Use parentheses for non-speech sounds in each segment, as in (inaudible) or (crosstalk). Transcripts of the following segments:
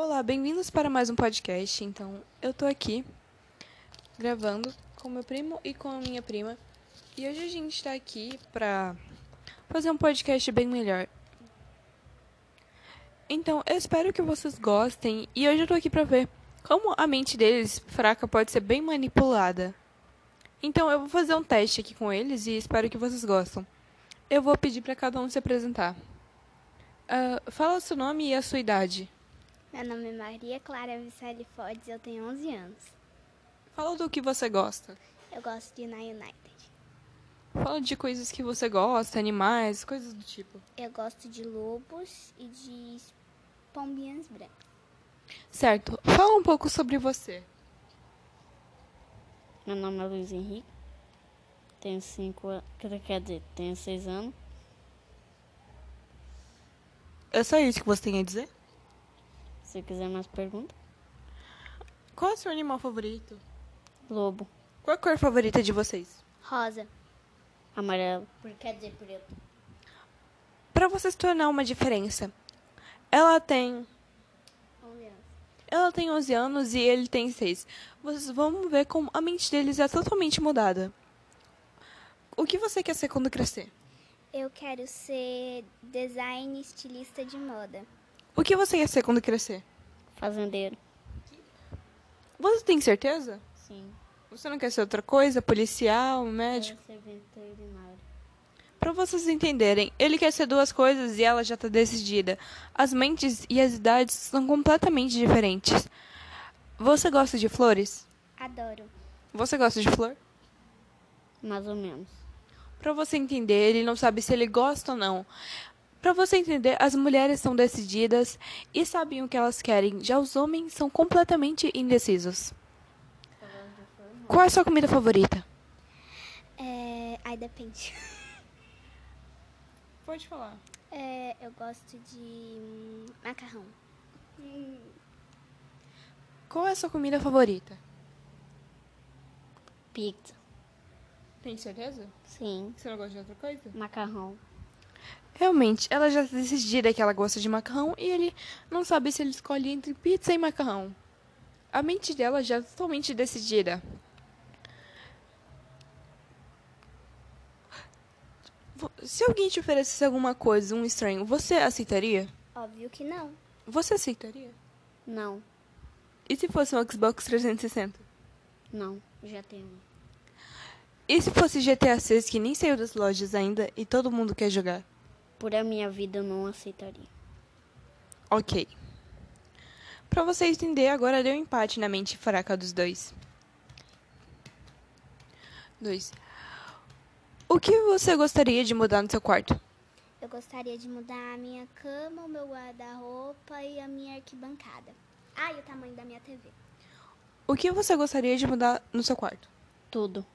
Olá, bem-vindos para mais um podcast. Então, eu tô aqui gravando com meu primo e com a minha prima. E hoje a gente tá aqui pra fazer um podcast bem melhor. Então, eu espero que vocês gostem e hoje eu tô aqui pra ver como a mente deles fraca pode ser bem manipulada. Então, eu vou fazer um teste aqui com eles e espero que vocês gostem. Eu vou pedir pra cada um se apresentar. Ah, fala o seu nome e a sua idade. Meu nome é Maria Clara Vicelli Fodes, eu tenho 11 anos. Fala do que você gosta. Eu gosto de ir na United. Fala de coisas que você gosta, animais, coisas do tipo. Eu gosto de lobos e de pombinhas brancas. Certo. Fala um pouco sobre você. Meu nome é Luiz Henrique. Tenho cinco anos. Quer dizer, tenho seis anos. É só isso que você tem a dizer? Se quiser mais perguntas. Qual é o seu animal favorito? Lobo. Qual é a cor favorita de vocês? Rosa. Amarelo. Por quer dizer preto? Para você se tornar uma diferença. Ela tem 11 anos. ela tem 11 anos e ele tem 6. Vocês vão ver como a mente deles é totalmente mudada. O que você quer ser quando crescer? Eu quero ser design estilista de moda. O que você quer ser quando crescer? Fazendeiro. Você tem certeza? Sim. Você não quer ser outra coisa? Policial, médico? Quero ser veterinário. Pra vocês entenderem, ele quer ser duas coisas e ela já tá decidida. As mentes e as idades são completamente diferentes. Você gosta de flores? Adoro. Você gosta de flor? Mais ou menos. Pra você entender, ele não sabe se ele gosta ou não. Pra você entender, as mulheres são decididas e sabem o que elas querem. Já os homens são completamente indecisos. Qual é a sua comida favorita? É... Ai, depende. (laughs) Pode falar. É, eu gosto de hum, macarrão. Qual é a sua comida favorita? Pizza. Tem certeza? Sim. Você não gosta de outra coisa? Macarrão. Realmente, ela já tá decidida que ela gosta de macarrão e ele não sabe se ele escolhe entre pizza e macarrão. A mente dela já é totalmente decidida. Se alguém te oferecesse alguma coisa, um estranho, você aceitaria? Óbvio que não. Você aceitaria? Não. E se fosse um Xbox 360? Não. Já tenho. E se fosse GTA 6 que nem saiu das lojas ainda e todo mundo quer jogar? Por a minha vida eu não aceitaria. Ok. Pra você entender, agora deu empate na mente fraca dos dois. Dois. O que você gostaria de mudar no seu quarto? Eu gostaria de mudar a minha cama, o meu guarda-roupa e a minha arquibancada. Ah, e o tamanho da minha TV. O que você gostaria de mudar no seu quarto? Tudo.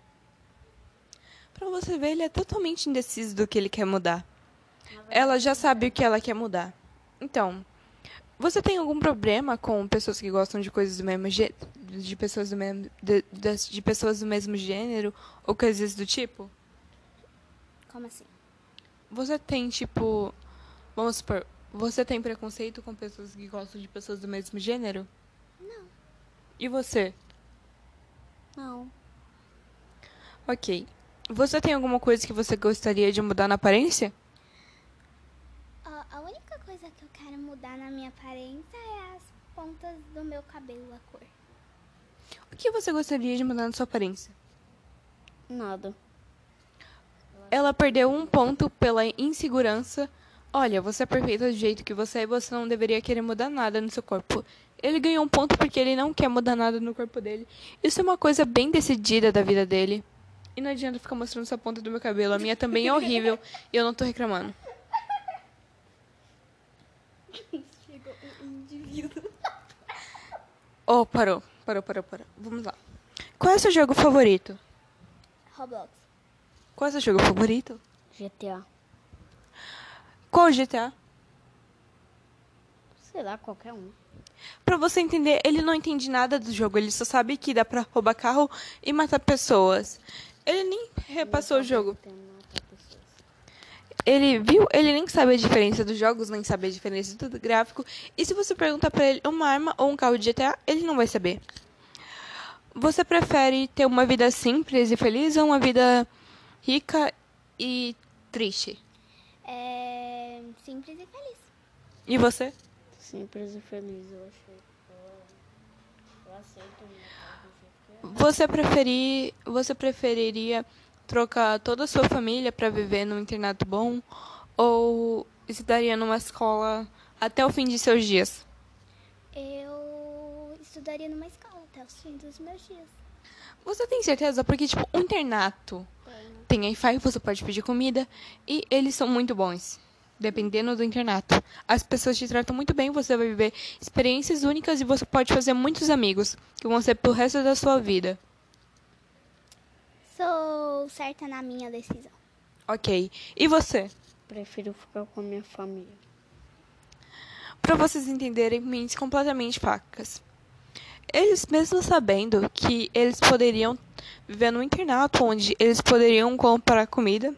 Pra você ver, ele é totalmente indeciso do que ele quer mudar. Ela já sabe o que ela quer mudar. Então, você tem algum problema com pessoas que gostam de coisas do mesmo gênero, de pessoas do mesmo de, de pessoas do mesmo gênero ou coisas do tipo? Como assim? Você tem, tipo. Vamos supor. Você tem preconceito com pessoas que gostam de pessoas do mesmo gênero? Não. E você? Não. Ok. Você tem alguma coisa que você gostaria de mudar na aparência? A, a única coisa que eu quero mudar na minha aparência é as pontas do meu cabelo, a cor. O que você gostaria de mudar na sua aparência? Nada. Ela perdeu um ponto pela insegurança. Olha, você é perfeita do jeito que você é e você não deveria querer mudar nada no seu corpo. Ele ganhou um ponto porque ele não quer mudar nada no corpo dele. Isso é uma coisa bem decidida da vida dele. E não adianta ficar mostrando essa ponta do meu cabelo. A minha também é horrível e eu não tô reclamando. (laughs) Chegou um indivíduo. Oh, parou. Parou, parou, parou. Vamos lá. Qual é o seu jogo favorito? Roblox. Qual é o seu jogo favorito? GTA. Qual GTA? Sei lá, qualquer um. Pra você entender, ele não entende nada do jogo. Ele só sabe que dá pra roubar carro e matar pessoas. Ele nem repassou o jogo. Ele viu, ele nem sabe a diferença dos jogos, nem sabe a diferença do gráfico. E se você perguntar para ele uma arma ou um carro de GTA, ele não vai saber. Você prefere ter uma vida simples e feliz ou uma vida rica e triste? É simples e feliz. E você? Simples e feliz, eu achei. Eu, eu aceito minha casa do jeito que é. Você preferir, você preferiria trocar toda a sua família para viver num internato bom ou estudaria numa escola até o fim de seus dias? Eu estudaria numa escola até os fins dos meus dias. Você tem certeza? Porque, tipo, um internato tem Wi-Fi, você pode pedir comida e eles são muito bons. Dependendo do internato. As pessoas te tratam muito bem, você vai viver experiências únicas e você pode fazer muitos amigos que vão ser pro resto da sua vida. Sou certa na minha decisão. Ok. E você? Prefiro ficar com a minha família. Para vocês entenderem mentes completamente facas. Eles, mesmo sabendo que eles poderiam viver num internato onde eles poderiam comprar comida,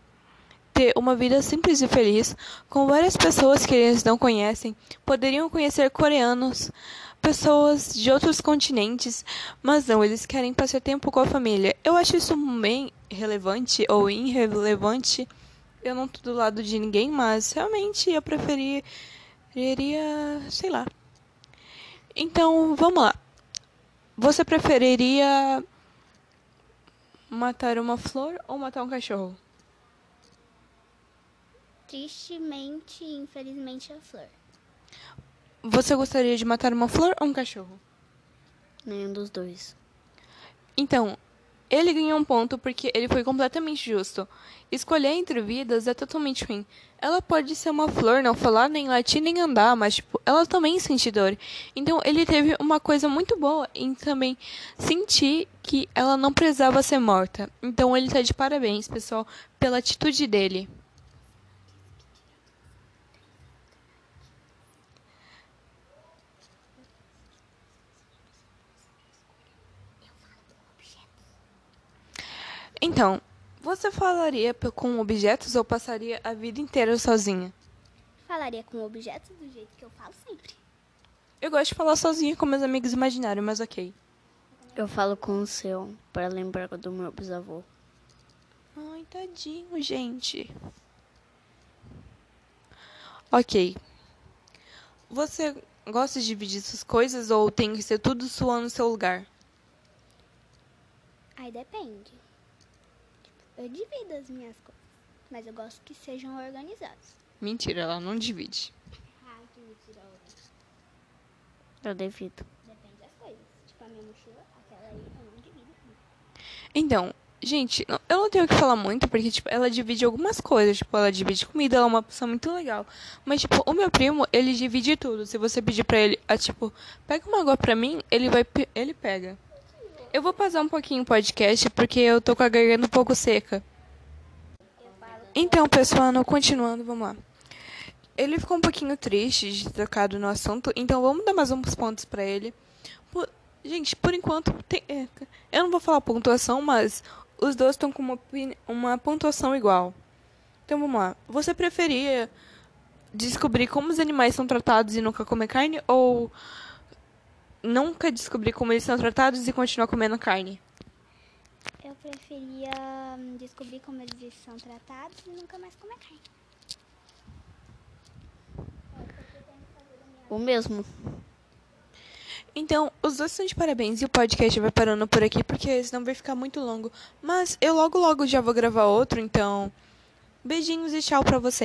ter uma vida simples e feliz, com várias pessoas que eles não conhecem, poderiam conhecer coreanos, pessoas de outros continentes, mas não, eles querem passar tempo com a família. Eu acho isso bem relevante ou irrelevante. Eu não tô do lado de ninguém, mas realmente eu preferiria, sei lá. Então, vamos lá. Você preferiria matar uma flor ou matar um cachorro? Tristemente e infelizmente a flor. Você gostaria de matar uma flor ou um cachorro? Nenhum dos dois. Então, ele ganhou um ponto porque ele foi completamente justo. Escolher entre vidas é totalmente ruim. Ela pode ser uma flor, não falar nem latir nem andar, mas tipo, ela também sente dor. Então ele teve uma coisa muito boa em também sentir que ela não precisava ser morta. Então ele tá de parabéns, pessoal, pela atitude dele. Então, você falaria com objetos ou passaria a vida inteira sozinha? Falaria com objetos do jeito que eu falo sempre. Eu gosto de falar sozinha com meus amigos imaginários, mas ok. Eu falo com o seu para lembrar do meu bisavô. Ai, tadinho, gente. Ok. Você gosta de dividir suas coisas ou tem que ser tudo sua no seu lugar? Aí depende. Eu divido as minhas coisas, mas eu gosto que sejam organizadas. Mentira, ela não divide. Ah, que mentira. Eu devido. Depende das coisas. Tipo, a minha mochila, aquela aí, eu não divido. Então, gente, eu não tenho o que falar muito, porque, tipo, ela divide algumas coisas. Tipo, ela divide comida, ela é uma pessoa muito legal. Mas, tipo, o meu primo, ele divide tudo. Se você pedir pra ele, ah, tipo, pega uma água pra mim, ele vai, ele pega. Eu vou passar um pouquinho o podcast, porque eu tô com a garganta um pouco seca. Então, pessoal, continuando, vamos lá. Ele ficou um pouquinho triste de tocado no assunto, então vamos dar mais uns pontos pra ele. Por- gente, por enquanto, tem- é, eu não vou falar pontuação, mas os dois estão com uma, opini- uma pontuação igual. Então vamos lá. Você preferia descobrir como os animais são tratados e nunca comer carne ou nunca descobrir como eles são tratados e continuar comendo carne? Eu preferia hum, descobrir como eles são tratados e nunca mais comer carne. O mesmo. Então, os dois estão de parabéns e o podcast vai parando por aqui porque senão vai ficar muito longo. Mas eu logo logo já vou gravar outro, então beijinhos e tchau pra vocês.